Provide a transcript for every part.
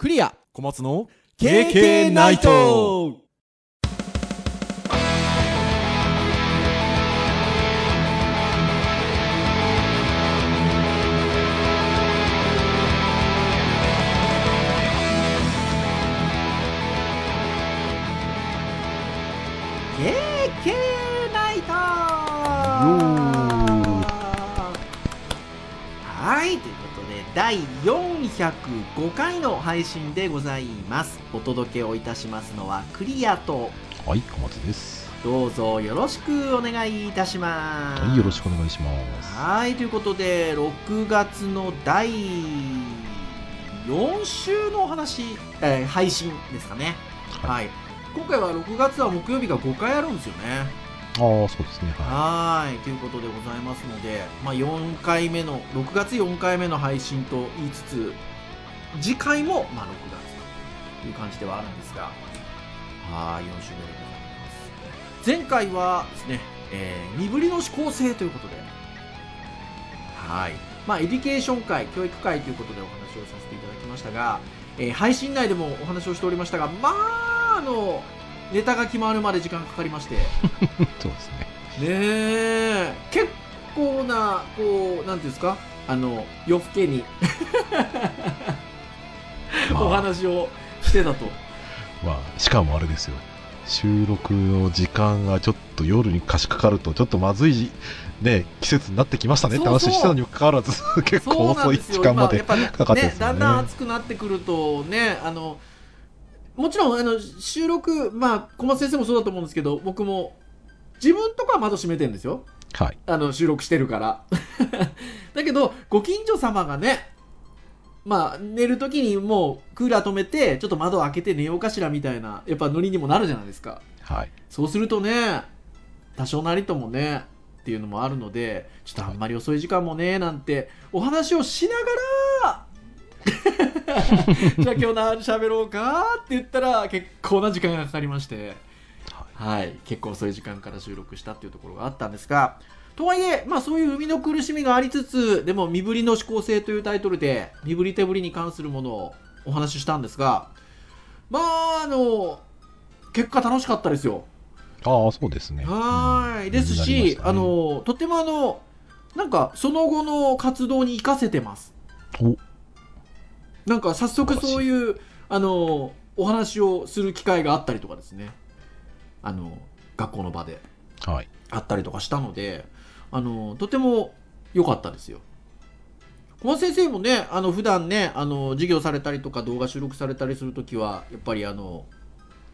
クリア。小松の KK ナイト。はいということで第4 405回の配信でございます。お届けをいたしますのはクリアとはい小松です。どうぞよろしくお願いいたします。はいよろしくお願いします。はいということで6月の第4週のお話、えー配信ですかね。はい、今回は6月は木曜日が5回あるんですよねああそうですねはい。ということでございますので、まあ、4回目の6月4回目の配信と言いつつ次回も、まあ、6月という感じではあるんですがはい4週目でございます。前回はですね、えー身振りの指向性ということではい。まあエデュケーション回教育回ということでお話をさせていただきましたが、えー配信内でもお話をしておりましたがまああのネタが決まるまで時間かかりまして。い そうですね。ねえ。結構なこうなんていうんですか？あの夜更けに。まあ。お話をしてたと、まあしかもあれですよ。収録の時間がちょっと夜に差し掛かるとちょっとまずいね季節になってきましたねって話してたにもかかわらず 結構遅い時間までかかってですよねだんだん暑くなってくるとねあのもちろんあの収録まあ小松先生もそうだと思うんですけど僕も自分とかは窓閉めてるんですよ。はい。あの収録してるから。だけどご近所様がねまあ寝る時にもうクーラー止めてちょっと窓を開けて寝ようかしらみたいなやっぱノリにもなるじゃないですか。はい。そうするとね多少なりともねっていうのもあるのでちょっとあんまり遅い時間もねなんてお話をしながら じゃあ今日何喋ろうかって言ったら結構な時間がかかりまして。はい、結構遅い時間から収録したっていうところがあったんですが。とはいえ、まあ、そういう生みの苦しみがありつつでも「身振りの思考性」というタイトルで身振り手振りに関するものをお話ししたんですが。まああの結果楽しかったですよ。ああそうですね。はい、うん。ですし、ね。あのとてもあのなんかその後の活動に生かせてます。おなんか早速そういうあのお話をする機会があったりとかですね。あの学校の場で。はい。あったりとかしたのであのとても良かったですよ。小松先生もねあの普段ねあの授業されたりとか動画収録されたりするときはやっぱりあの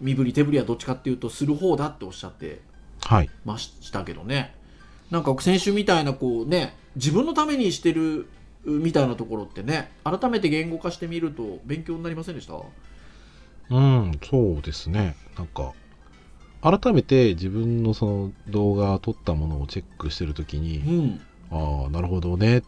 身振り手振りはどっちかっていうとする方だっておっしゃってはい。ましたけどね。なんか先週みたいなこうね自分のためにしてるみたいなところってね改めて言語化してみると勉強になりませんでした？うんそうですね。なんか改めて自分のその動画撮ったものをチェックしてるときうに、ん。ああなるほどね。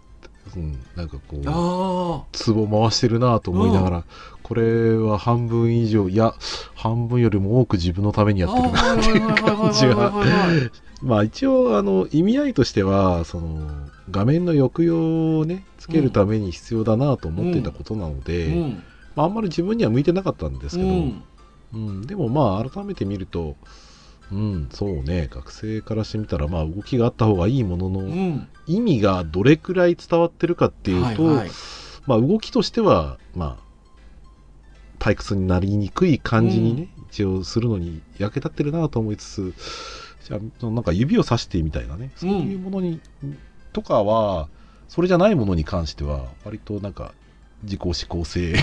うん、なんかこうあツボ回してるなと思いながら、これは半分以上いや半分よりも多く自分のためにあやってるなっていう感じがまあ一応あの意味合いとしてはその画面の抑揚をねつけるために必要だなと思っていたことなので、うん。まあ、あんまり自分には向いてなかったんですけど、うん。うん、でもまあ改めて見るとうんそうね。学生からしてみたらまあ動きがあった方がいいものの、うん。意味がどれくらい伝わってるかっていうと、はいはい。まあ動きとしてはまあ退屈になりにくい感じにね、一応するのに役立ってるなと思いつつじゃあそのなんか指をさしてみたいなね。そういうものに、とかはそれじゃないものに関しては割となんか自己指向性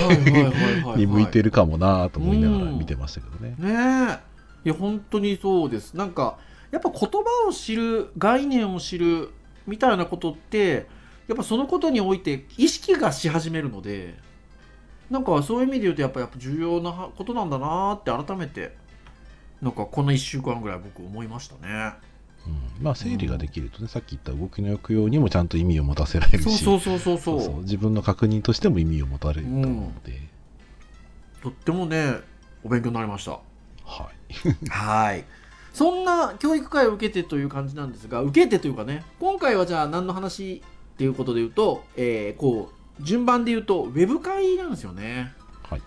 に向いてるかもなと思いながら見てましたけどね。ねえ。いや本当にそうです。なんかやっぱ言葉を知る概念を知るみたいなことってやっぱそのことにおいて意識がし始めるのでなんかそういう意味で言うとやっぱやっぱ重要なことなんだなって改めてなんかこの1週間ぐらい僕思いましたね。うん、まあ整理ができるとね、さっき言った動きの抑揚にもちゃんと意味を持たせられるしそうそうそう。そうそう。自分の確認としても意味を持たれると思うので、とってもねお勉強になりました。はい。はい。そんな教育会を受けてという感じなんですが、受けてというかね、今回はじゃあ何の話っていうことで言うと、えーこう、順番で言うと、ウェブ会なんですよね。はい。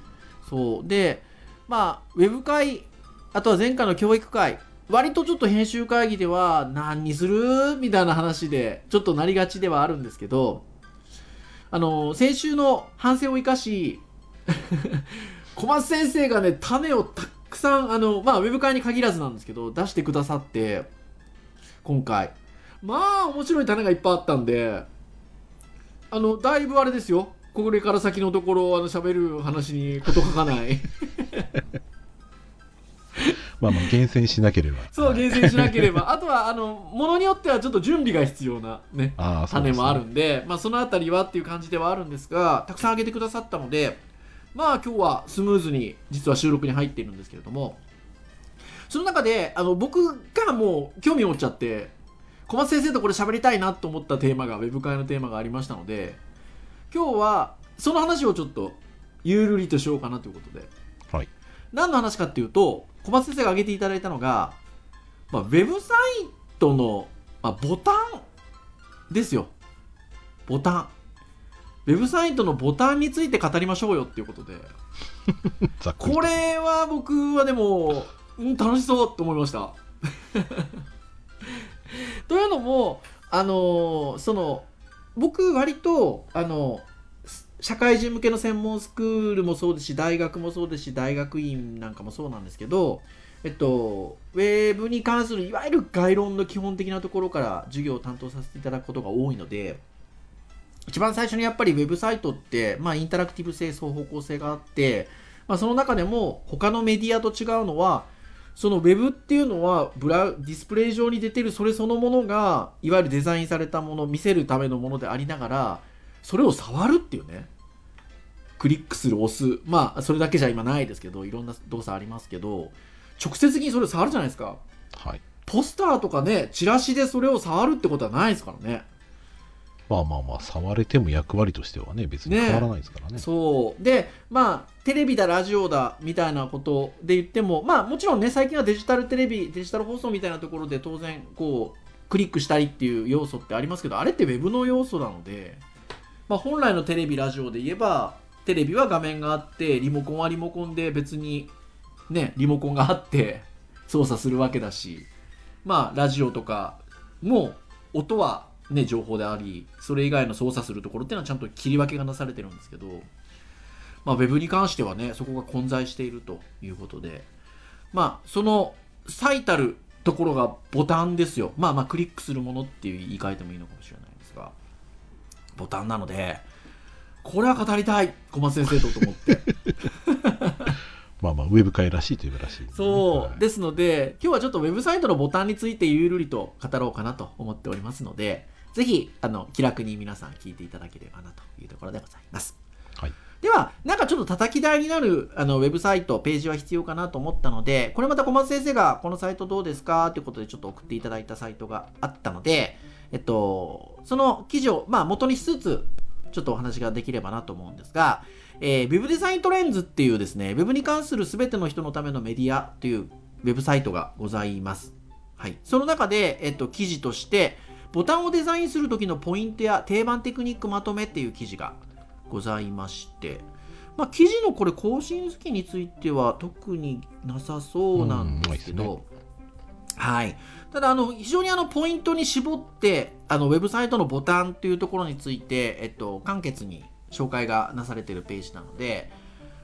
そう。でまあウェブ会あとは前回の教育会。割とちょっと編集会議では何にする？みたいな話でちょっとなりがちではあるんですけどあの先週の反省を生かし 小松先生がね種をたくさんあのまあウェブ会に限らずなんですけど出してくださって今回。まあ面白い種がいっぱいあったんであのだいぶあれですよ。これから先のところあの喋る話に事書かない。まあまあ厳選しなければ。そう厳選しなければ。あとはあのものによってはちょっと準備が必要なねあ種もあるんでまあ、そのあたりはっていう感じではあるんですがたくさんあげてくださったのでまあ今日はスムーズに実は収録に入っているんですけれどもその中であの僕がもう興味を持っちゃって小松先生とこれ喋りたいなと思ったテーマがウェブ会のテーマがありましたので今日はその話をちょっとゆるりとしようかなということで。はい。何の話かっていうと小松先生が挙げていただいたのが、まあ、ウェブサイトの、まあ、ボタンですよ。ボタン。ウェブサイトのボタンについて語りましょうよっていうことで。これは僕はでも、うん、楽しそうと思いました。というのもあのその僕割とあの社会人向けの専門スクールもそうですし大学もそうですし大学院なんかもそうなんですけど、えっと、ウェブに関するいわゆる概論の基本的なところから授業を担当させていただくことが多いので一番最初にやっぱりウェブサイトって、まあ、インタラクティブ性双方向性があって、まあ、その中でも他のメディアと違うのはそのウェブっていうのはブラウディスプレイ上に出てるそれそのものがいわゆるデザインされたもの見せるためのものでありながらそれを触るっていうね。クリックする押す。まあそれだけじゃ今ないですけどいろんな動作ありますけど直接的にそれを触るじゃないですか。はい。ポスターとかねチラシでそれを触るってことはないですからね。まあまあまあ触れても役割としてはね別に変わらないですからね。そう。でまあテレビだラジオだみたいなことで言ってもまあもちろんね最近はデジタルテレビデジタル放送みたいなところで当然こうクリックしたりっていう要素ってありますけどあれってウェブの要素なので、まあ、本来のテレビラジオで言えばテレビは画面があってリモコンはリモコンで別にねリモコンがあって操作するわけだしまあラジオとかも音はね情報でありそれ以外の操作するところっていうのはちゃんと切り分けがなされてるんですけどまあ、ウェブに関してはねそこが混在しているということでまあその最たるところがボタンですよ。まあまあクリックするものっていう言い換えてもいいのかもしれない。ボタンなのでこれは語りたい小松先生とと思って。まあまあウェブ界らしいといえばらしい、そうでですので今日はちょっとウェブサイトのボタンについてゆるりと語ろうかなと思っておりますのでぜひあの気楽に皆さん聞いていただければなというところでございます。はい。では、なんかちょっと叩き台になるあのウェブサイト、ページは必要かなと思ったので、これまた小松先生がこのサイトどうですか？ということでちょっと送っていただいたサイトがあったので、えっと、その記事を、まあ、元にしつつ、ちょっとお話ができればなと思うんですが、えー、ウェブデザイントレンズっていうですね、ウェブに関する全ての人のためのメディアというウェブサイトがございます。はい。その中で、えっと、記事として、ボタンをデザインする時のポイントや定番テクニックまとめっていう記事がございまして、まあ、記事のこれ更新月については特になさそうなんですけど、うんないはい。ただ、あの、非常にあの、ポイントに絞って、あの、ウェブサイトのボタンっていうところについて、えっと、簡潔に紹介がなされているページなので、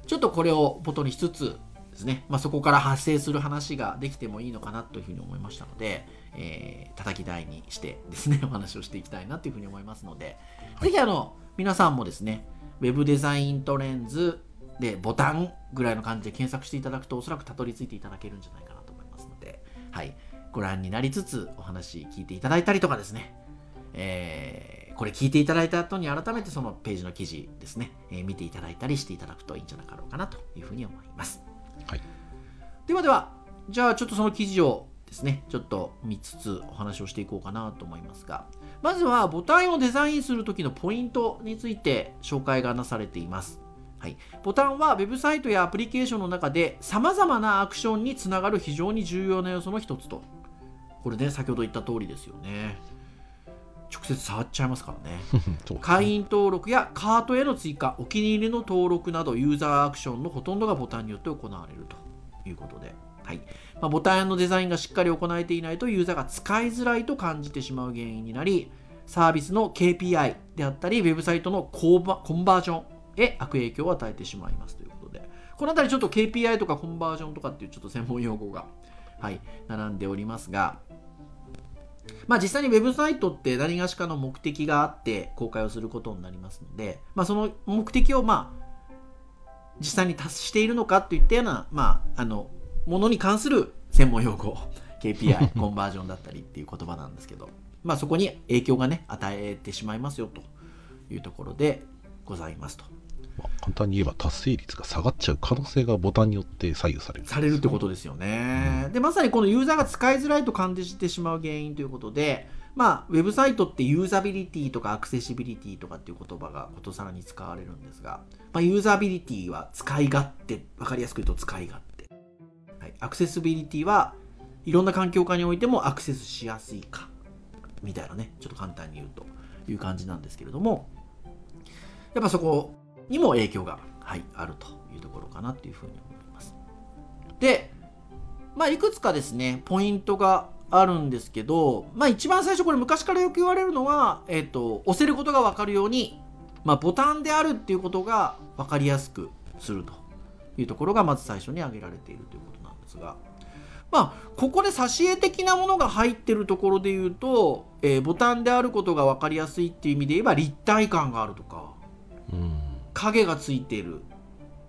ちょっとこれを元にしつつですね、まあ、そこから発生する話ができてもいいのかなというふうに思いましたので、えー、叩き台にしてですね、お話をしていきたいなというふうに思いますので、ぜひあの、皆さんもですね、ウェブデザイントレンズでボタンぐらいの感じで検索していただくとおそらくたどり着いていただけるんじゃないかなと思いますので、はい、ご覧になりつつお話聞いていただいたりとかですね、えーこれ聞いていただいた後に改めてそのページの記事ですね、えー見ていただいたりしていただくといいんじゃなかろうかなというふうに思います。はいではでは、じゃあちょっとその記事をですね、ちょっと見つつお話をしていこうかなと思いますが、まずはボタンをデザインする時のポイントについて紹介がなされています。はい、ボタンはウェブサイトやアプリケーションの中で様々なアクションにつながる非常に重要な要素の一つと。これね、先ほど言った通りですよね。直接触っちゃいますからね。ね。会員登録やカートへの追加お気に入りの登録などユーザーアクションのほとんどがボタンによって行われると。いうことで、はい。まあ、ボタンのデザインがしっかり行えていないとユーザーが使いづらいと感じてしまう原因になりサービスの KPI であったりウェブサイトのコンバージョンへ悪影響を与えてしまいますということで。この辺りちょっと KPI とかコンバージョンとかっていうちょっと専門用語が、はい、並んでおりますがまあ実際にウェブサイトって何がしかの目的があって公開をすることになりますので、まあその目的をまあ実際に達しているのかといったような、まああの、ものに関する専門用語、KPI、コンバージョンだったりっていう言葉なんですけど、まあそこに影響がね、与えてしまいますよというところでございますと。まあ簡単に言えば達成率が下がっちゃう可能性がボタンによって左右されるされるってことですよね。で、まさにこのユーザーが使いづらいと感じてしまう原因ということで、まあ、ウェブサイトってユーザビリティとかアクセシビリティとかっていう言葉がことさらに使われるんですが、まあ、ユーザビリティは使い勝手、わかりやすく言うと使い勝手。はい、アクセシビリティはいろんな環境下においてもアクセスしやすいか、みたいなね、ちょっと簡単に言うという感じなんですけれども、やっぱそこにも影響が、はい、あるというところかなっていうふうに思います。で、まあ、いくつかですね、ポイントがあるんですけど、まあ、一番最初これ昔からよく言われるのは、えっ、と、押せることがわかるように、まあ、ボタンであるっていうことが分かりやすくするというところがまず最初に挙げられているということなんですが、まあ、ここで挿絵的なものが入ってるところで言うと、えーボタンであることが分かりやすいっていう意味で言えば立体感があるとか、うん影がついている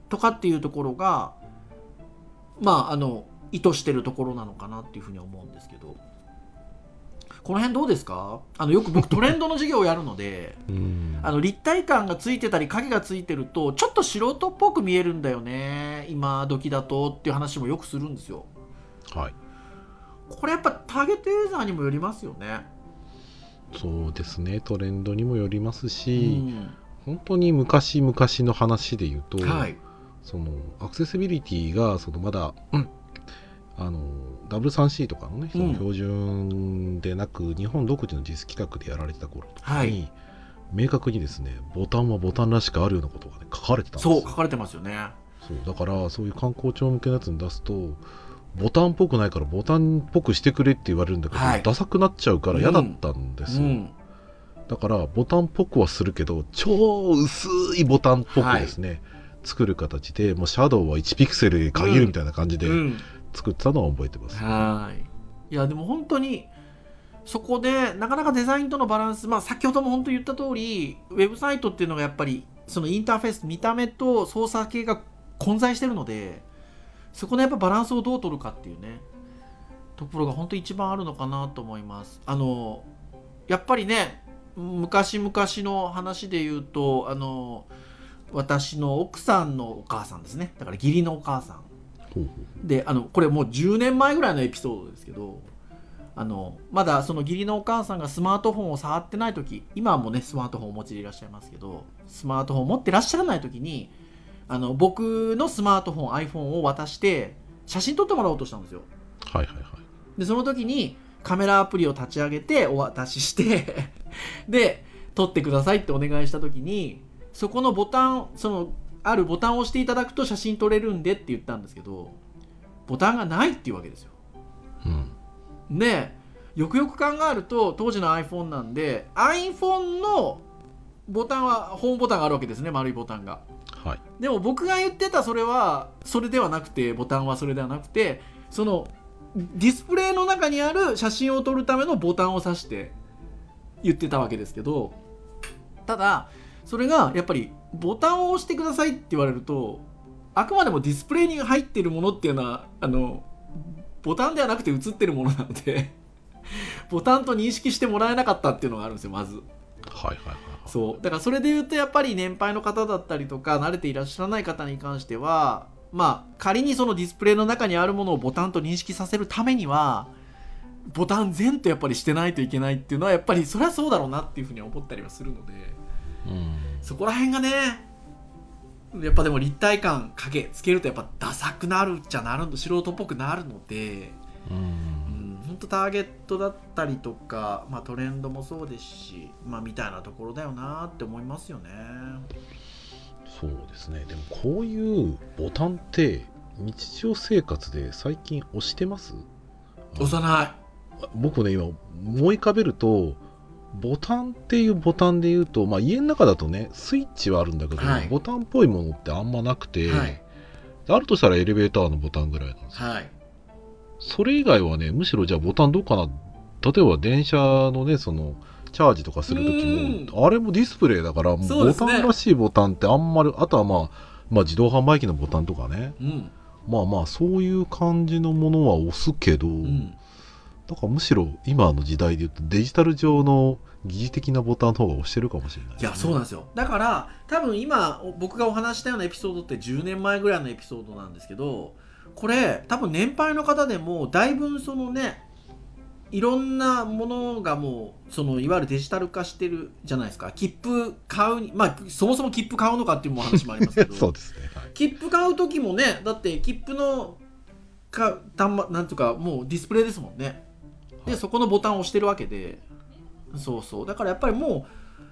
とかっていうところがまああの意図してるところなのかなっていうふうに思うんですけど。この辺どうですか？あのよく僕トレンドの授業をやるので うん。あの立体感がついてたり影がついてるとちょっと素人っぽく見えるんだよね今時だとっていう話もよくするんですよ。はい。これやっぱターゲットユーザーにもよりますよね。そうですね。トレンドにもよりますうし、ん本当に昔々の話で言うと、はい。そのアクセシビリティがそのまだ、うん。あの W3C とかのねその標準でなく、日本独自の実企画でやられてた頃とかに、はい。明確にですねボタンはボタンらしくあるようなことが、ね、書かれてたんですよ。そう書かれてますよね。そうだからそういう観光庁向けのやつに出すとボタンっぽくないからボタンっぽくしてくれって言われるんだけど、はい。ダサくなっちゃうから嫌だったんですよ、うんだからボタンっぽくはするけど超薄いボタンっぽくですね、作る形でもうシャドウは1ピクセルで限るみたいな感じでうん。作ってたのは覚えてます、はい。いやでも本当にそこでなかなかデザインとのバランス、まあ、先ほども本当言った通りウェブサイトっていうのがやっぱりそのインターフェース見た目と操作系が混在してるのでそこのやっぱバランスをどう取るかっていうねところが本当一番あるのかなと思います。あのやっぱりね昔々の話で言うとあの私の奥さんのお母さんですね。だから義理のお母さん。であのこれもう10年前ぐらいのエピソードですけどあのまだその義理のお母さんがスマートフォンを触ってない時今はもうねスマートフォンをお持ちでいらっしゃいますけどスマートフォンを持ってらっしゃらない時にあの僕のスマートフォン iPhone を渡して写真撮ってもらおうとしたんですよ。うはいはいはい。でその時にカメラアプリを立ち上げてお渡しして で撮ってくださいってお願いした時にそこのボタンそのあるボタンを押していただくと写真撮れるんでって言ったんですけどボタンがないっていうわけですよ。うん。でよくよく考えると当時の iPhone なんで iPhone のボタンはホームボタンがあるわけですね丸いボタンが。はい。でも僕が言ってたそれはそれではなくてボタンはそれではなくてそのディスプレイの中にある写真を撮るためのボタンを指して言ってたわけですけどただそれがやっぱりボタンを押してくださいって言われるとあくまでもディスプレイに入っているものっていうのはあのボタンではなくて映ってるものなので ボタンと認識してもらえなかったっていうのがあるんですよまず。はいはいはいそうだからそれで言うとやっぱり年配の方だったりとか慣れていらっしゃらない方に関してはまあ仮にそのディスプレイの中にあるものをボタンと認識させるためにはボタン全とやっぱりしてないといけないっていうのはやっぱりそれはそうだろうなっていうふうに思ったりはするのでうん。そこら辺がねやっぱでも立体感影つけるとやっぱダサくなるっちゃなるん素人っぽくなるので、ううんん、本本当ターゲットだったりとか、まあ、トレンドもそうですし、まあ、みたいなところだよなって思いますよね。そうですね。でもこういうボタンって日常生活で最近押してます？押さない僕ね今思い浮かべるとボタンっていうボタンで言うと、まあ、家の中だとねスイッチはあるんだけど、はい。ボタンっぽいものってあんまなくて、はい。あるとしたらエレベーターのボタンぐらいなんですよ。はい。それ以外はねむしろじゃあボタンどうかな？例えば電車のねそのチャージとかする時もあれもディスプレイだからもうボタンらしいボタンってあんまりあとはまあまあ自動販売機のボタンとかね。うん。まあまあそういう感じのものは押すけど、うんだからむしろ今の時代で言うとデジタル上の疑似的なボタンの方が押してるかもしれない、いやそうなんですよ。だから多分今僕がお話ししたようなエピソードって10年前ぐらいのエピソードなんですけどこれ多分年配の方でもだいぶそのねいろんなものがもうそのいわゆるデジタル化してるじゃないですか。切符買うにまあそもそも切符買うのかっていうお話もありますけど。そうですね、はい。切符買う時もねだって切符のか端末なんとかもうディスプレイですもんねではいそこのボタンを押してるわけで。そうそう。だからやっぱりもう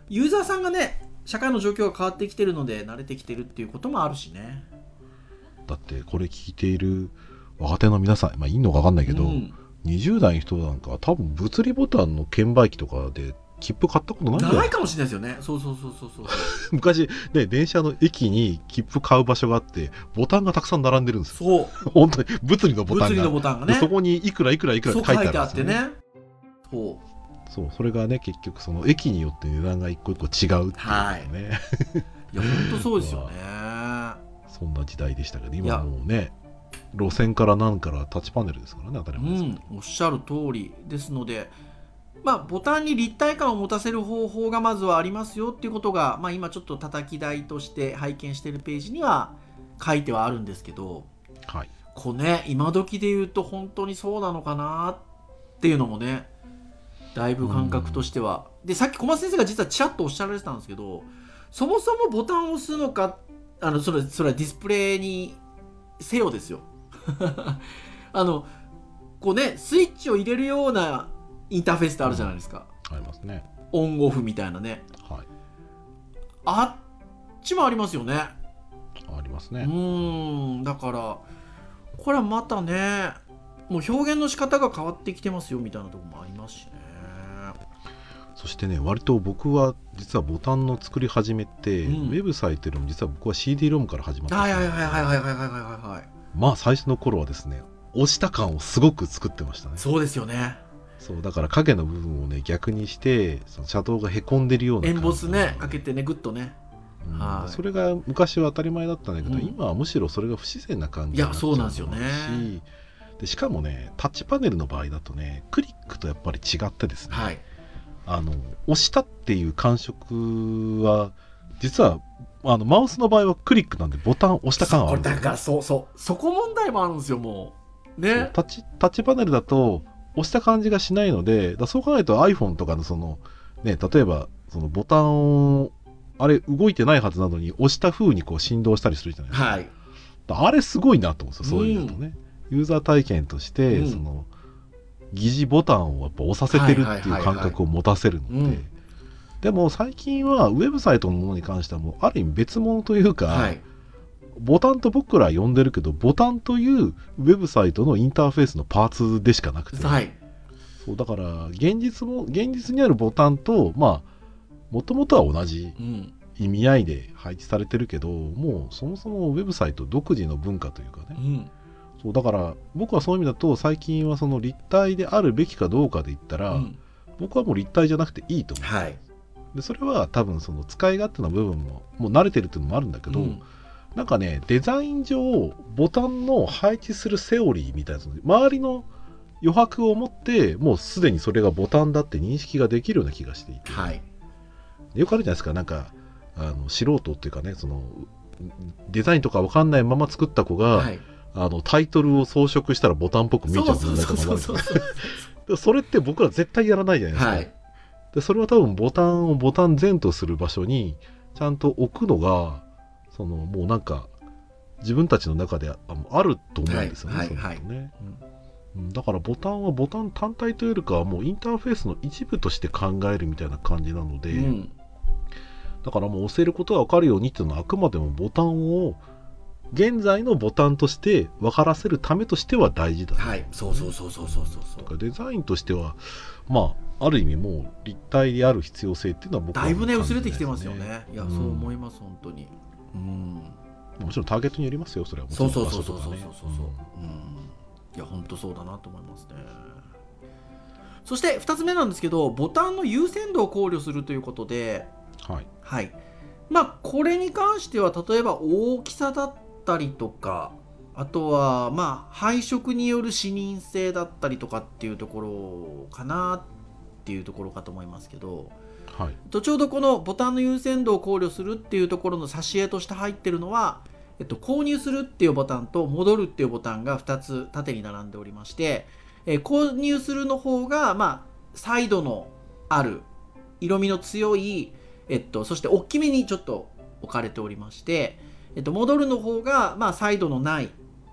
ユーザーさんがね社会の状況が変わってきてるので慣れてきてるっていうこともあるしね。だってこれ聞いている若手の皆さん、まあ、いいのか分かんないけど、うん。20代の人なんかは多分物理ボタンの券売機とかで切符買ったことないんじゃなないいかもしれないですよね。そうそうそうそうそう。昔ね電車の駅に切符買う場所があってボタンがたくさん並んでるんですよ。そう。本当に物理のボタンが。物理のボタンがね。でそこにいくらいくらいくらって書いてあっててあるんですよ、ね。そうそうそれがね結局その駅によって値段が一個一個違うっていうね、い。や本当そうですよね。そんな時代でしたけど今もうね路線から何からタッチパネルですからね当たりう前ですけど、ん、おっしゃる通りですので、まあ、ボタンに立体感を持たせる方法がまずはありますよっていうことが、まあ、今ちょっと叩き台として拝見しているページには書いてはあるんですけどはい。こうね今時で言うと本当にそうなのかなっていうのもねだいぶ感覚としては、でさっき小松先生が実はちらっとおっしゃられてたんですけどそもそもボタンを押すのかあのそれそれはディスプレイにせよですよ。あのこうねスイッチを入れるようなインターフェースってあるじゃないですか、ありますね。オンオフみたいなね。はい。あっちもありますよね。ありますうね、ーんだからこれはまたねもう表現の仕方が変わってきてますよみたいなところもありますしね。そしてね割と僕は実はボタンの作り始めって、うん。ウェブサイトよりも実は僕は CD ロムから始まったはいはいはいはいはいはいはいはい。まあ最初の頃はですね押した感をすごく作ってましたね。そうですよねそうだから影の部分をね逆にしてそのシャドウがへこんでるようなエ感じンボスねかけてねグッとね。うん。はい。それが昔は当たり前だったんだけど、うん。今はむしろそれが不自然な感じいやそうなんですよね。しでしかもねタッチパネルの場合だとねクリックとやっぱり違ってですね、はい。あの押したっていう感触は実はあのマウスの場合はクリックなんでボタン押した感はあるだからそうそうそこ問題もあるんですよもう。ね。タッチタッチパネルだと押した感じがしないのでだそう考えると iPhone とかのそのね例えばそのボタンをあれ動いてないはずなのに押した風にこう振動したりするじゃないですか、はい。あれすごいなと思うんですよ。そういうのとね、ユーザー体験として、うん。その疑似ボタンをやっぱ押させてるっていう感覚を持たせるので、でも最近はウェブサイトのものに関してはもうある意味別物というか、はいボタンと僕らは呼んでるけどボタンというウェブサイトのインターフェースのパーツでしかなくて、はい。そうだから現実も現実にあるボタンとまあもともとは同じうん。意味合いで配置されてるけどもうそもそもウェブサイト独自の文化というかね、うん。そうだから僕はそういう意味だと最近はその立体であるべきかどうかで言ったら、うん。僕はもう立体じゃなくていいと思う、はい。でそれは多分その使い勝手な部分ももう慣れてるっていうのもあるんだけど、うんなんかねデザイン上ボタンの配置するセオリーみたいな周りの余白を持ってもうすでにそれがボタンだって認識ができるような気がしていて、はい。よくあるじゃないですか。なんかあの素人っていうかねそのデザインとかわかんないまま作った子が、はい。あのタイトルを装飾したらボタンっぽく見えちゃうそうそうそうそう。そうでそれって僕ら絶対やらないじゃないですか、はい。でそれは多分ボタンをボタン前とする場所にちゃんと置くのがそのもうなんか自分たちの中でああると思うんですよね、はいそのことね、うん。だからボタンはボタン単体というよりかはもうインターフェースの一部として考えるみたいな感じなので、うん。だからもう押せることが分かるようにっていうのはあくまでもボタンを現在のボタンとして分からせるためとしては大事だ、はい。そうそうそうそうそうそうデザインとしてはまあある意味もう立体である必要性っていうのは僕はだいぶね薄れてきてますよね。いや、うん。そう思います本当にうん。もちろんターゲットによりますよそれはもちろそうんそうそうそうそうそうそうそう、うん、いや本当そうだなと思いますね。そして2つ目なんですけどボタンの優先度を考慮するということでうんはい。はい。まあこれに関しては例えば大きさだったりとかあとはまあ配色による視認性だったりとかっていうところかなっていうところかと思いますけどはい。とちょうどこのボタンの優先度を考慮するっていうところの挿絵として入ってるのは、えっと、購入するっていうボタンと戻るっていうボタンが2つ縦に並んでおりまして、えー購入するの方が、まあ、サイドのある色味の強い、えっと、そして大きめにちょっと置かれておりまして、えっと、戻るの方が、まあ、サイドのない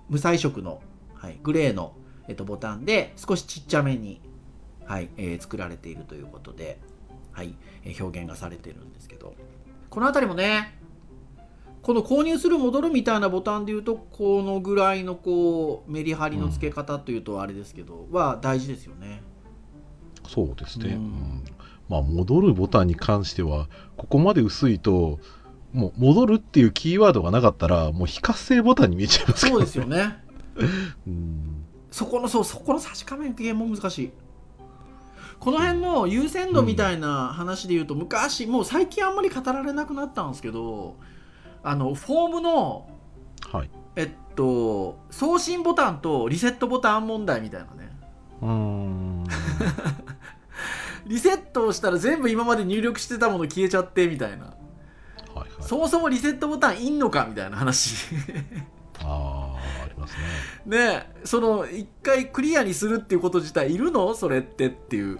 無彩色の、はい、グレーの、えっと、ボタンで少しちっちゃめに、はいえー作られているということで、はい、えー表現がされてるんですけどこの辺りもねこの購入する戻るみたいなボタンでいうとこのぐらいのこうメリハリの付け方というとあれですけど、は大事ですよね。そうですね、うんうんまあ戻るボタンに関してはここまで薄いともう戻るっていうキーワードがなかったらもう非活性ボタンに見えちゃいますからそうですよね。うんそこのそうそこの差し加減も難しい。この辺の優先度みたいな話で言うと、昔もう最近あんまり語られなくなったんですけどあのフォームのはい。えっと送信ボタンとリセットボタン問題みたいなね。うーん。リセットをしたら全部今まで入力してたもの消えちゃってみたいな。はいはい。そもそもリセットボタンいんのかみたいな話。ああますね。その一回クリアにするっていうこと自体いるの？それってっていう、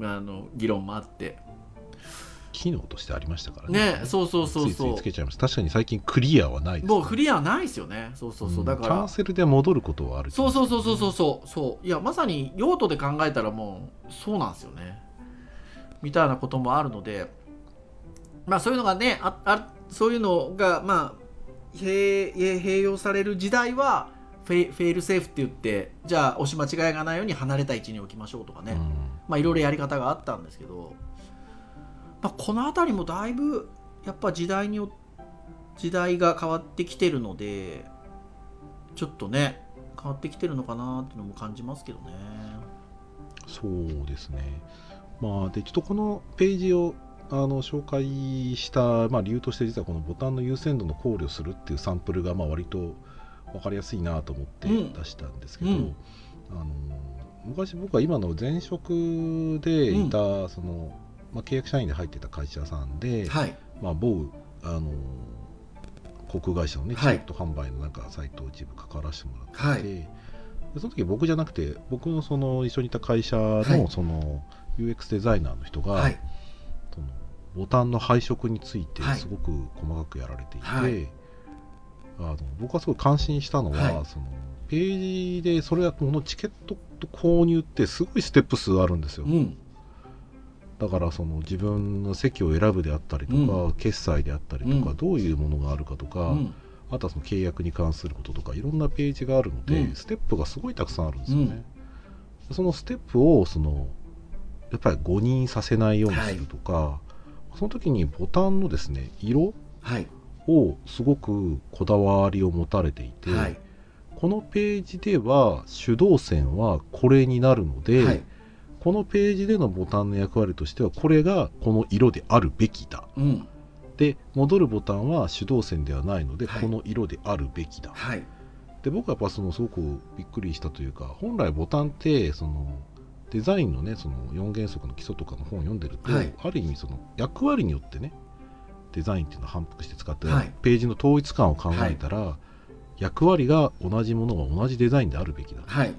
うんあの議論もあって。機能としてありましたからね。えそうそうそうついつそいつけちゃいます。確かに最近クリアはないですうもうクリアないですよね。そうそうそう、ん。だから。キャンセルで戻ることはあるそうそうそうそうそうそう。そういやまさに用途で考えたらもうそうなんですよね。みたいなこともあるので。まあそういうのがねああそういうのがまあ併併用される時代はフェイフェイルセーフって言ってじゃあ押し間違いがないように離れた位置に置きましょうとかね、うん。まあいろいろやり方があったんですけど、まあ、この辺りもだいぶやっぱ時代によ時代が変わってきてるのでちょっとね変わってきてるのかなっていうのも感じますけどね。そうですね。まあ、で、ちょっとこのページをあの紹介した、まあ、理由として、実はこのボタンの優先度の考慮するっていうサンプルが、まあ、割と分かりやすいなと思ってうん。出したんですけど、うん。あの昔僕は今の前職でいた、その、まあ、契約社員で入ってた会社さんで、はい。まあ、某あの航空会社のね、チはい。ケット販売のなんかサイトを一部関わらせてもらってて、はい。でその時僕じゃなくて僕のその一緒にいた会社はい。のその UX デザイナーの人が、はい。そのボタンの配色についてはい。すごく細かくやられていて、はいあの僕はすごい感心したのは、はい。そのページでそれはこのチケット購入ってすごいステップ数あるんですよ、うん。だからその自分の席を選ぶであったりとか、う決済であったりとか、うん。どういうものがあるかとか、うん。あとはその契約に関することとかいろんなページがあるので、うん。ステップがすごいたくさんあるんですよね。そのステップをそのやっぱり誤認させないようにするとか、その時にボタンのですね色はいをすごくこだわりを持たれていて、はい。このページでは手動線はこれになるので、はい。このページでのボタンの役割としてはこれがこの色であるべきだ。うん。で戻るボタンは手動線ではないので、はい。この色であるべきだ。はい。で僕はやっぱそのすごくびっくりしたというか本来ボタンってそのデザインのねその4原則の基礎とかの本を読んでると、はい。ある意味その役割によってねデザインっていうのを反復して使って、はい。ページの統一感を考えたら、役割が同じものが同じデザインであるべきだはい。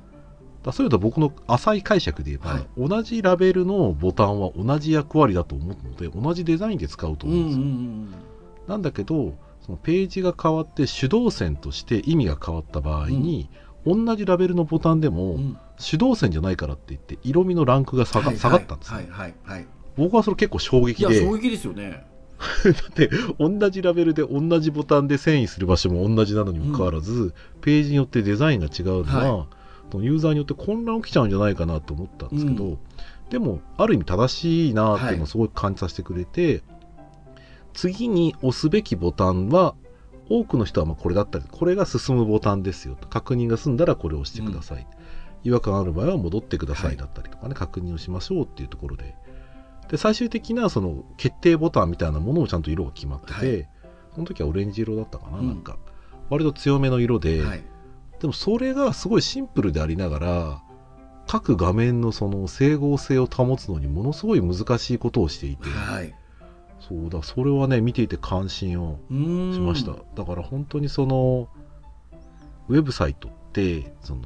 だそういうと僕の浅い解釈で言えば、はい。同じラベルのボタンは同じ役割だと思うので同じデザインで使うとうんう思うんですよ、ん。なんだけどそのページが変わって手動線として意味が変わった場合に、同じラベルのボタンでも、うん。うん手動線じゃないからって言って色味のランクが下が,、はい下がったんですよ、はいはいはい僕はそれ結構衝い撃で。や衝撃ですよね だって同じラベルで同じボタンで遷移する場所も同じなのにもかかわらず、ページによってデザインが違うのは、はユーザーによって混乱起きちゃうんじゃないかなと思ったんですけど、うん。でもある意味正しいなっていうのはいをすごい感じさせてくれて、次に押すべきボタンは多くの人はまあこれだったりこれが進むボタンですよと確認が済んだらこれを押してください、違和感ある場合は戻ってくださはいい。だったりとかね、確認をしましょうっていうところでで最終的なその決定ボタンみたいなものもちゃんと色が決まってて、はい。その時はオレンジ色だったかな、うん。なんか。割と強めの色で、はい。でもそれがすごいシンプルでありながら各画面のその整合性を保つのにものすごい難しいことをしていて、はい。そうだそれはね見ていて関心をしました、だから本当にそのウェブサイトってその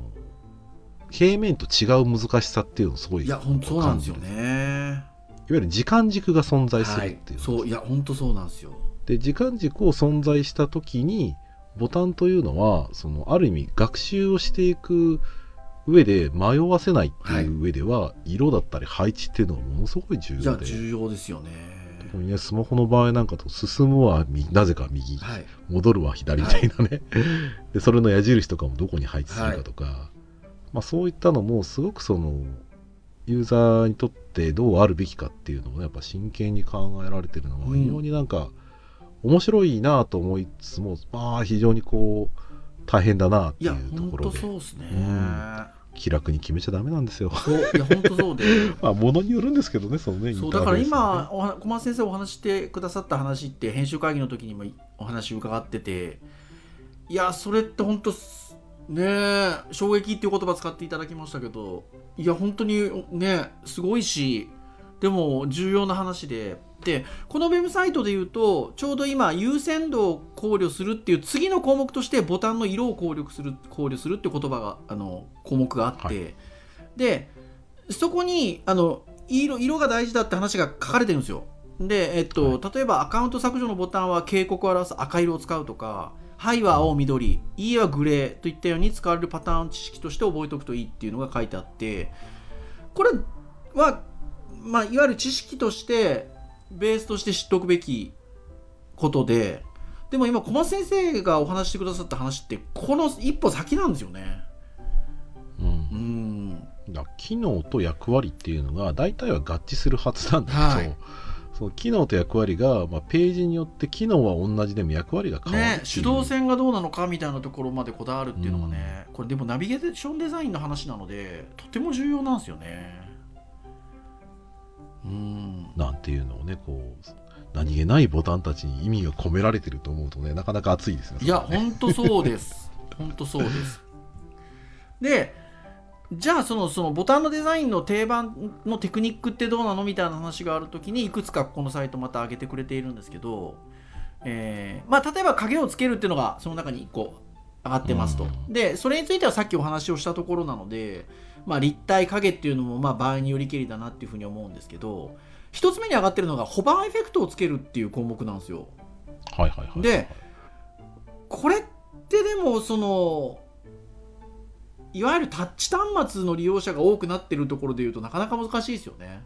平面と違う難しさっていうのをすごいいや本当そうなんですよね。るいわゆる時間軸が存在するはいっていう,、そういや本当そうなんですよ。で時間軸を存在した時にボタンというのはそのある意味学習をしていく上で迷わせないっていう上では、色だったり配置っていうのがものすごい重要で。重要ですよね。特にねスマホの場合なんかと進むは右なぜか右はい。戻るは左みたいなね、でそれの矢印とかもどこに配置するかとか、まあ、そういったのもすごくそのユーザーにとってどうあるべきかっていうのをねやっぱ真剣に考えられてるのはうん非常になんか面白いなと思いつつも、まあ非常にこう大変だなっていうところでそうですね、うん気楽に決めちゃダメなんですよ。そういや本当そうで。まあものによるんですけどねそのねそうだから今おは小松先生お話ししてくださった話って編集会議の時にもお話伺ってていやそれって本当すねえ衝撃っていう言葉使っていただきましたけどいや本当にねすごいしでも重要な話ででこのウェブサイトで言うとちょうど今優先度を考慮するっていう次の項目としてボタンの色を考慮する考慮するっていう言葉があの項目があって、はいでそこにあの色色が大事だって話が書かれてるんですよ。で、えっと例えばアカウント削除のボタンは警告を表す赤色を使うとか「はい」は青緑「いい」はグレーといったように使われるパターン知識として覚えておくといいっていうのが書いてあってこれは、まあ、いわゆる知識としてベースとして知っておくべきことででも今小松先生がお話ししてくださった話ってこの一歩先なんですよね。うん。うん。機能と役割っていうのが大体は合致するはずなんだけど、はいその機能と役割が、まあ、ページによって機能は同じでも役割が変わるねっていう。手動線がどうなのかみたいなところまでこだわるっていうのがね、これでもナビゲーションデザインの話なのでとても重要なんですよね。うん。なんていうのをねこう何気ないボタンたちに意味が込められてると思うとねなかなか熱いですねいやそれはね。本当そうです。本当そうです。でじゃあそのそのボタンのデザインの定番のテクニックってどうなのみたいな話があるときにいくつかこのサイトまた上げてくれているんですけど、えーまあ、例えば影をつけるっていうのがその中に1個上がってますと、うん。でそれについてはさっきお話をしたところなので、まあ、立体影っていうのもまあ場合によりけりだなっていうふうに思うんですけど一つ目に上がってるのがホバーエフェクトをつけるっていう項目なんですよ。はいはいはい。でこれってでもそのいわゆるタッチ端末の利用者が多くなってるところでいうとなかなか難しいですよね。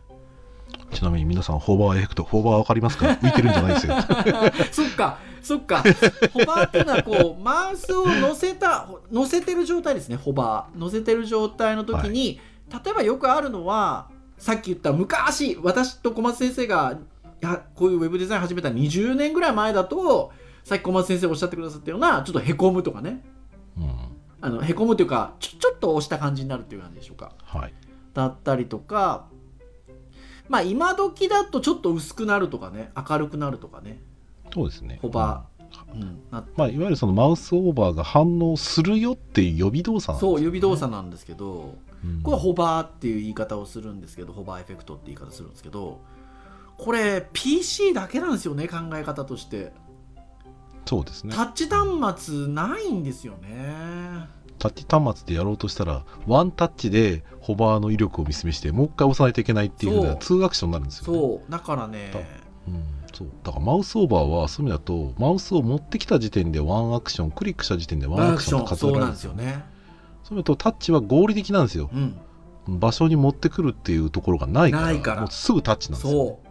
ちなみに皆さんホーバーエフェクトホーバーわかりますか浮いてるんじゃないですよそっかそっか。ホバーっていうのはこうマウスを乗せた乗せてる状態ですねホバー。乗せてる状態の時に、例えばよくあるのはさっき言った昔私と小松先生がいやこういうウェブデザイン始めた20年ぐらい前だとさっき小松先生おっしゃってくださったようなちょっとへこむとかね。うんあのへこむというかちょちょっと押した感じになるという感じでしょうか。はい。だったりとかまあ今時だとちょっと薄くなるとかね明るくなるとかね。そうですね。ホバうん、なまあ、いわゆるそのマウスオーバーが反応するよっていう予備動作なんですよね。そう指動作なんですけどうん。これはホバーっていう言い方をするんですけどホバーエフェクトって言い方するんですけどこれ PC だけなんですよね考え方としてそうですね。タッチ端末ないんですよね。タッチ端末でやろうとしたらワンタッチでホバーの威力を見せめしてもう一回押さないといけないっていうそうツーアクションになるんですよ、ね、そう。だからね。うん、そう。だからマウスオーバーはそういう意味だとマウスを持ってきた時点でワンアクションクリックした時点でワンアクションってワンアクション数えられるそうなんですよね。そういうとタッチは合理的なんですよ。うん、場所に持ってくるっていうところがないからすぐタッチなんですよ。そう。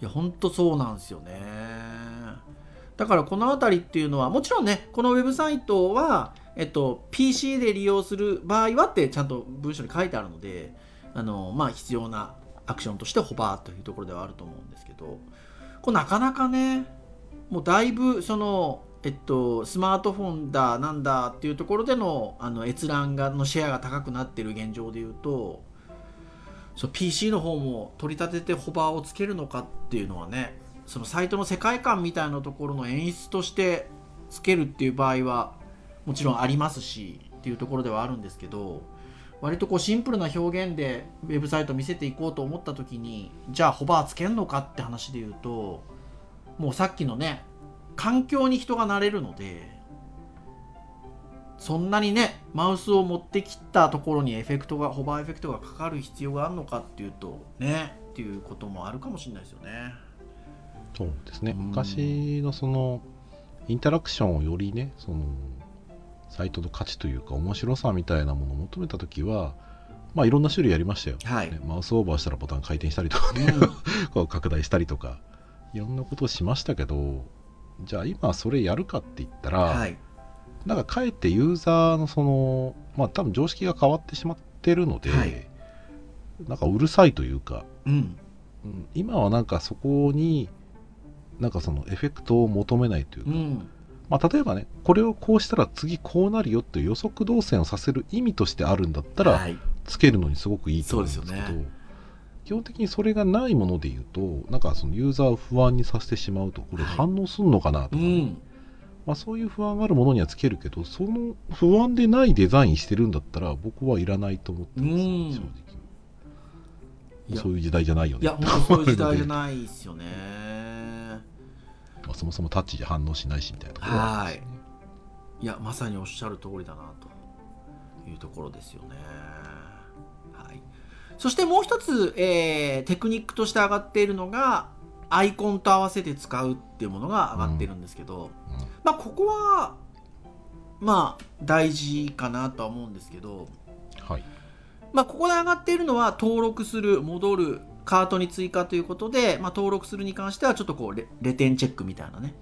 いや本当そうなんですよねだからこの辺りっていうのはもちろんねこのウェブサイトは、えっと、PC で利用する場合はってちゃんと文章に書いてあるのであの、まあ、必要なアクションとしてホバーというところではあると思うんですけどこれなかなかねもうだいぶそのえっと、スマートフォンだなんだっていうところでのあの閲覧がのシェアが高くなってる現状でいうとそう PC の方も取り立ててホバーをつけるのかっていうのはねそのサイトの世界観みたいなところの演出としてつけるっていう場合はもちろんありますしっていうところではあるんですけど割とこうシンプルな表現でウェブサイト見せていこうと思った時にじゃあホバーつけんのかって話で言うともうさっきのね環境に人がなれるのでそんなにねマウスを持ってきたところにエフェクトがホバーエフェクトがかかる必要があるのかっていうとねっていうこともあるかもしれないですよね。そうですね。うん。昔のそのインタラクションをよりねそのサイトの価値というか面白さみたいなものを求めた時はまあいろんな種類やりましたよ、はい。ねマウスオーバーしたらボタン回転したりとかね、こう拡大したりとかいろんなことをしましたけどじゃあ今それやるかって言ったら、はい、なんかかえってユーザーのそのまあ多分常識が変わってしまってるので、はい。なんかうるさいというか、うん、うん今はなんかそこになんかそのエフェクトを求めないというか、うん、まあ、例えばねこれをこうしたら次こうなるよって予測動線をさせる意味としてあるんだったら、はい、つけるのにすごくいいと思うんですけどそうですよ基本的にそれがないもので言うとなんかそのユーザーを不安にさせてしまうとこれはい。反応するのかなとかね、うん、まあ、そういう不安があるものにはつけるけどその不安でないデザインしてるんだったら僕はいらないと思ってます、うん。正直。そういう時代じゃないよね。いや本当そういう時代じゃないですよね。まあそもそもタッチで反応しないしみたいなところは。ねい。やまさにおっしゃる通りだなというところですよね。はい、そしてもう一つ、えーテクニックとして上がっているのがアイコンと合わせて使うっていうものが上がっているんですけど、うん。まあここはまあ大事かなとは思うんですけど、はい。まあ、ここで上がっているのは登録する戻るカートに追加ということで、まあ、登録するに関してはちょっとこうレレテンチェックみたいなね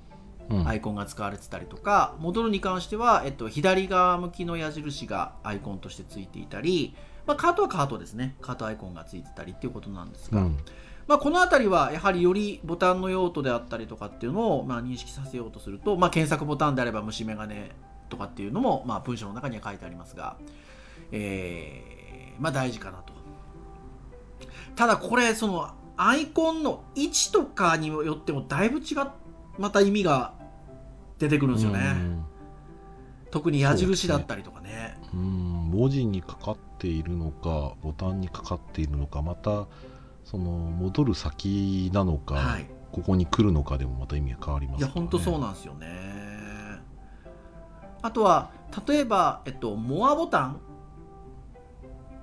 うん。アイコンが使われてたりとか戻るに関しては、えっと、左側向きの矢印がアイコンとしてついていたり、まあ、カートはカートですね。カートアイコンがついてたりっていうことなんですが、うん。まあ、この辺りはやはりよりボタンの用途であったりとかっていうのをまあ認識させようとすると、まあ、検索ボタンであれば虫眼鏡とかっていうのもまあ文章の中には書いてありますが、えーまあ、大事かなと。ただこれそのアイコンの位置とかによってもだいぶ違っまた意味が出てくるんですよね。特に矢印だったりとかね。うんうん文字にかかっているのかボタンにかかっているのかまたその戻る先なのか、はい。ここに来るのかでもまた意味が変わりますいや本当そうなんですよね。あとは例えば、えっと、モアボタン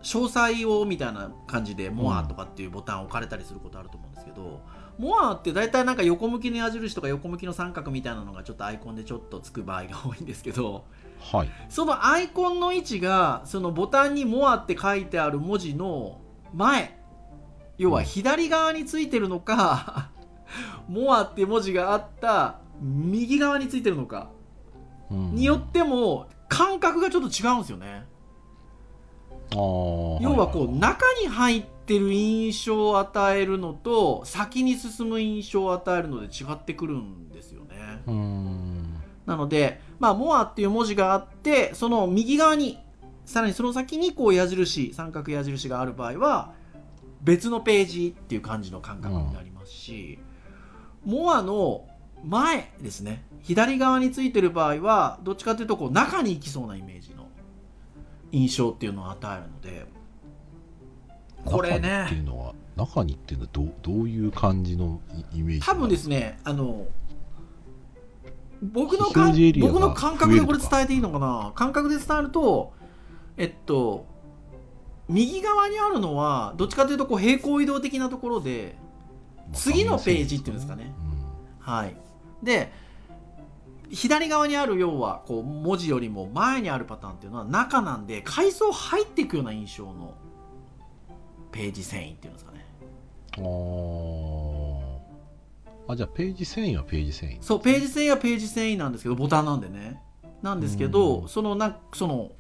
詳細をみたいな感じでモアとかっていうボタンを置かれたりすることあると思うんですけど、モアって大体なんか横向きの矢印とか横向きの三角みたいなのがちょっとアイコンでちょっとつく場合が多いんですけどはいそのアイコンの位置がそのボタンにモアって書いてある文字の前要は左側についてるのか、モアって文字があった右側についてるのかうんによっても感覚がちょっと違うんですよね。要はこう中に入ってる印象を与えるのと先に進む印象を与えるので違ってくるんですよね。うん。なので、まあ、モアっていう文字があってその右側にさらにその先にこう矢印三角矢印がある場合は別のページっていう感じの感覚になりますし、モアの前ですね。左側についてる場合はどっちかというとこう中に行きそうなイメージの印象っていうのを与えるのでこれ中にっていねうのは中にっていうのはどうどういう感じのイイメージ多分ですねあの僕のか僕の感覚でこれ伝えていいのかな？感覚で伝えるとえっと右側にあるのはどっちかというとこう平行移動的なところで次のページっていうんですかね。はい。で左側にある要はこう文字よりも前にあるパターンっていうのは中なんで階層入っていくような印象のページ遷移っていうんですかね。あじゃあページ遷移はページ遷移。そうページ遷移はページ遷移なんですけどボタンなんでね。なんですけど、うん。そのなその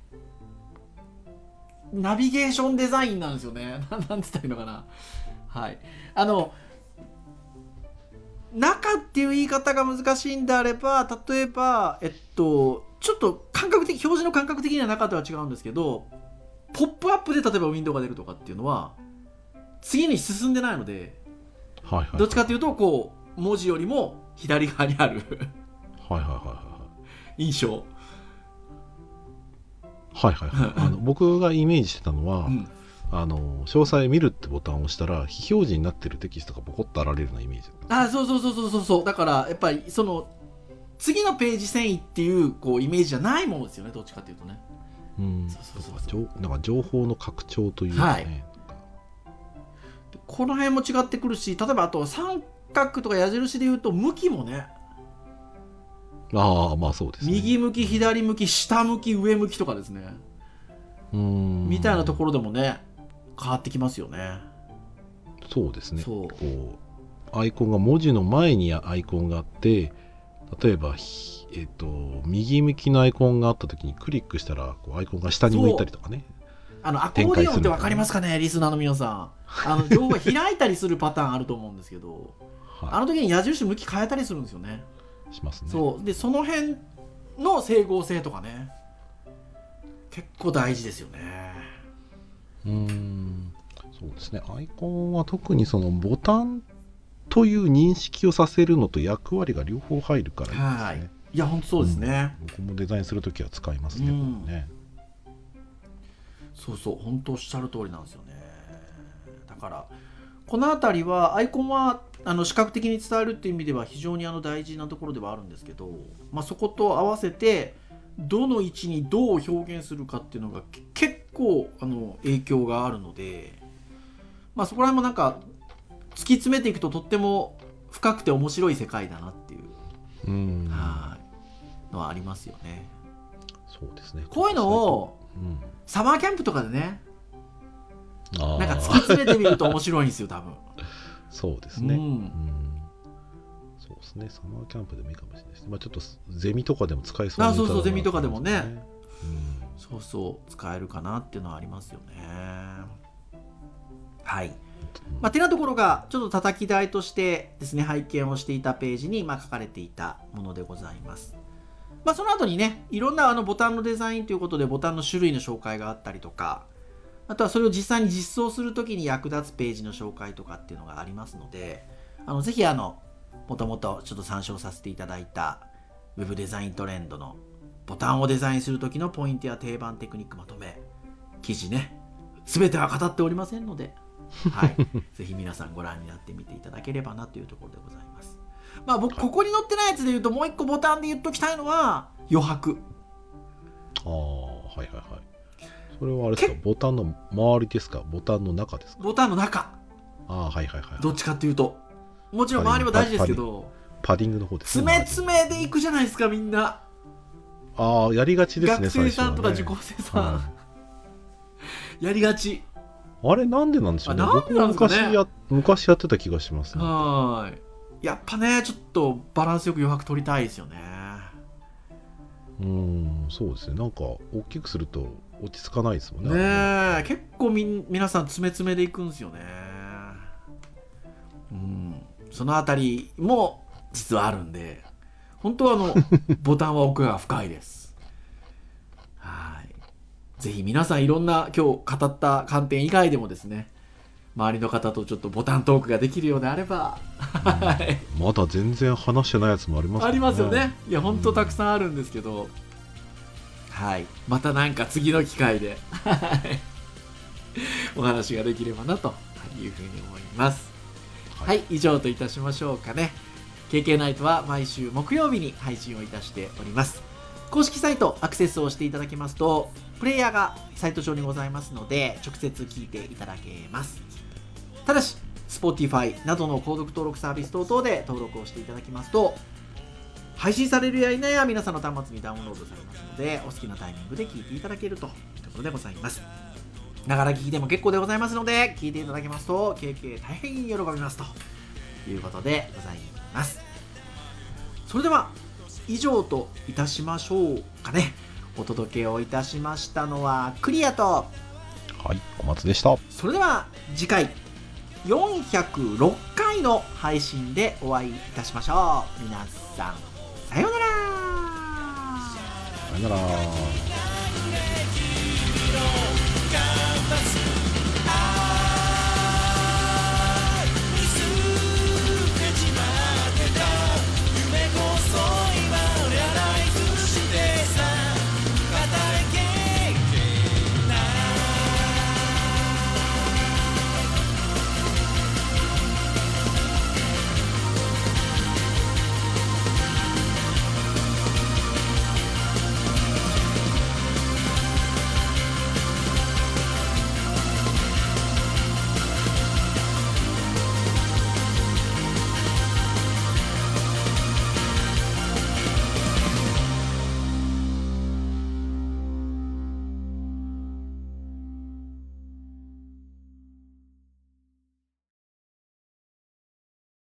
ナビゲーションデザインなんですよね。な なんて言ったらいいのかな。はい。あの中っていう言い方が難しいんであれば例えばえっとちょっと感覚的表示の感覚的には中とは違うんですけどポップアップで例えばウィンドウが出るとかっていうのは次に進んでないのではいはいはい。どっちかっていうとこう文字よりも左側にあるはいはいはいは印象、いはいはいはい。あの僕がイメージしてたのは、うんあの詳細見るってボタンを押したら非表示になってるテキストがボコッとあられるようなイメージ。あそうそうそうそうそう。そうだからやっぱりその次のページ遷移っていうこうイメージじゃないものですよねどっちかっていうとね。うん。そうそうそうそう。情なんか情報の拡張というかね、でこの辺も違ってくるし例えばあと三角とか矢印で言うと向きもね。ああまあそうですね。右向き左向き下向き上向きとかですね。うん。みたいなところでもね変わってきますよね。そうですね。こうアイコンが文字の前にアイコンがあって例えば、ひえっと右向きのアイコンがあった時にクリックしたらこうアイコンが下に向いたりとかね。あのアコーディオンって分かりますかね？リスナーの皆さん。あの 情報が開いたりするパターンあると思うんですけどあはの時に矢印向き変えたりするんですよね。いしますね。そう。でその辺の整合性とかね結構大事ですよねうーん。そうですね。アイコンは特にそのボタンという認識をさせるのと役割が両方入るからいいはいですね。い。や本当そうですね、僕もデザインするときは使いますね、うん。ね。そうそう本当おっしゃる通りなんですよね。だからこの辺りはアイコンはあの視覚的に伝えるっていう意味では非常にあの大事なところではあるんですけど、まあ、そこと合わせてどの位置にどう表現するかっていうのがけ結構あの影響があるので、まあ、そこら辺もなんか突き詰めていくととっても深くて面白い世界だなっていう、うん。はいのはありますよね。そうですね。こういうのをうん。サマーキャンプとかでねなんか突き詰めてみると面白いんですよ多分。そうですね、ううんですねサマーキャンプでもいいかもしれないですねまあちょっとゼミとかでも使えそうなあそうそうゼミとかでもねと思いますそうそう使えるかなっていうのはありますよね。はい。うんまあ、てなところがちょっと叩き台としてですね拝見をしていたページに、まあ、書かれていたものでございます。まあ、その後にねいろんなあのボタンのデザインということでボタンの種類の紹介があったりとかあとはそれを実際に実装するときに役立つページの紹介とかっていうのがありますのであのぜひあのもともとちょっと参照させていただいた Web デザイントレンドのボタンをデザインする時のポイントや定番テクニックまとめ記事ね全ては語っておりませんので、はい、ぜひ皆さんご覧になってみていただければなというところでございます。まあ僕ここに載ってないやつで言うともう一個ボタンで言っときたいのは余白。ああはいはいはい。それはあれですか？ボタンの周りですか？ボタンの中ですか？ボタンの中。ああはいはいはい。どっちかっていうともちろん周りも大事ですけどパディングの方です詰め詰めでいくじゃないですかみんな。ああやりがちですね学生さんとか受講生さん、はやりがち。あれなんでなんでしょうねあなんでなんですかね。僕も昔や昔やってた気がしますね。はーい。やっぱねちょっとバランスよく余白取りたいですよね。うんそうですね。なんか大きくすると落ち着かないですもんねねえ結構みん皆さん詰め詰めでいくんですよね。うんそのあたりも実はあるんで本当はあの ボタンは奥が深いです。はい。ぜひ皆さんいろんな今日語った観点以外でもですね周りの方とちょっとボタントークができるようであれば、はい。まだ全然話してないやつもありますありますよね。いや本当たくさんあるんですけど、はい。またなんか次の機会ではい。お話ができればなというふうに思いますはい、以上といたしましょうかね。KK ナイトは毎週木曜日に配信をいたしております。公式サイトアクセスをしていただきますとプレイヤーがサイト上にございますので直接聞いていただけます。ただし Spotify などの購読登録サービス等々で登録をしていただきますと配信されるや否や皆さんの端末にダウンロードされますのでお好きなタイミングで聞いていただけるというところでございます。ながら聞きでも結構でございますので聞いていただけますと経験大変喜びますということでございます。それでは以上といたしましょうかね。お届けをいたしましたのはクリアとはい小松でした。それでは次回406回の配信でお会いいたしましょう。皆さんさようなら。さよなら